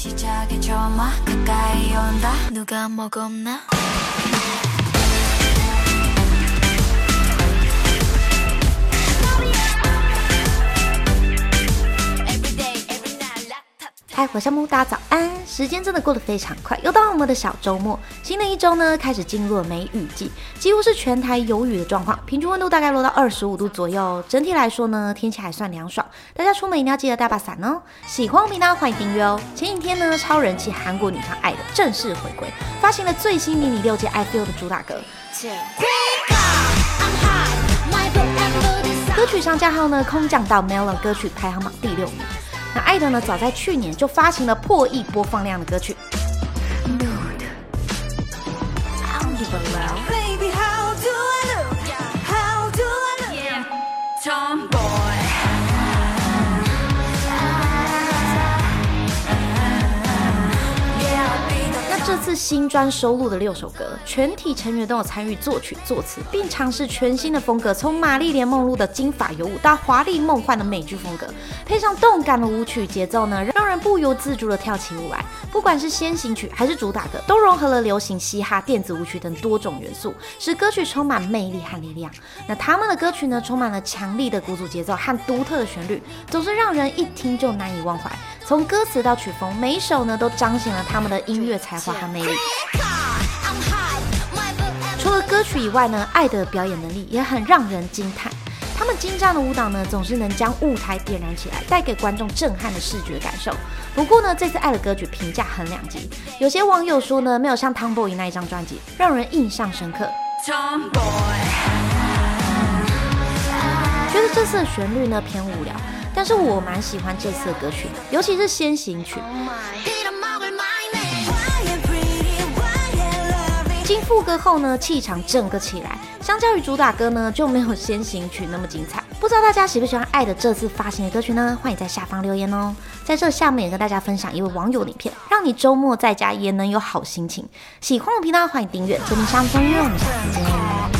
시작의 전화 가까이 온다. 누가 먹었나? 嗨，我是木大家早安。时间真的过得非常快，又到了我们的小周末。新的一周呢，开始进入了梅雨季，几乎是全台有雨的状况，平均温度大概落到二十五度左右。整体来说呢，天气还算凉爽，大家出门一定要记得带把伞哦。喜欢我频道，欢迎订阅哦。前几天呢，超人气韩国女团爱的正式回归，发行了最新迷你六届 I Feel 的主打歌。歌曲上架后呢，空降到 Melon 歌曲排行榜第六名。那艾德呢，早在去年就发行了破亿播放量的歌曲。这次新专收录的六首歌，全体成员都有参与作曲作词，并尝试全新的风格，从玛丽莲梦露的金发尤物到华丽梦幻的美剧风格，配上动感的舞曲节奏呢，让人不由自主的跳起舞来。不管是先行曲还是主打歌，都融合了流行、嘻哈、电子舞曲等多种元素，使歌曲充满魅力和力量。那他们的歌曲呢，充满了强力的鼓组节奏和独特的旋律，总是让人一听就难以忘怀。从歌词到曲风，每一首呢都彰显了他们的音乐才华和魅力。除了歌曲以外呢，爱的表演能力也很让人惊叹。他们精湛的舞蹈呢，总是能将舞台点燃起来，带给观众震撼的视觉感受。不过呢，这次爱的歌曲评价很两极，有些网友说呢，没有像 Tomboy 那一张专辑让人印象深刻，觉得这次的旋律呢偏无聊。但是我蛮喜欢这次的歌曲，尤其是先行曲。进副歌后呢，气场整个起来。相较于主打歌呢，就没有先行曲那么精彩。不知道大家喜不喜欢爱的这次发行的歌曲呢？欢迎在下方留言哦。在这下面也跟大家分享一位网友影片，让你周末在家也能有好心情。喜欢我频道，欢迎订阅。祝你下次见，我们下次见。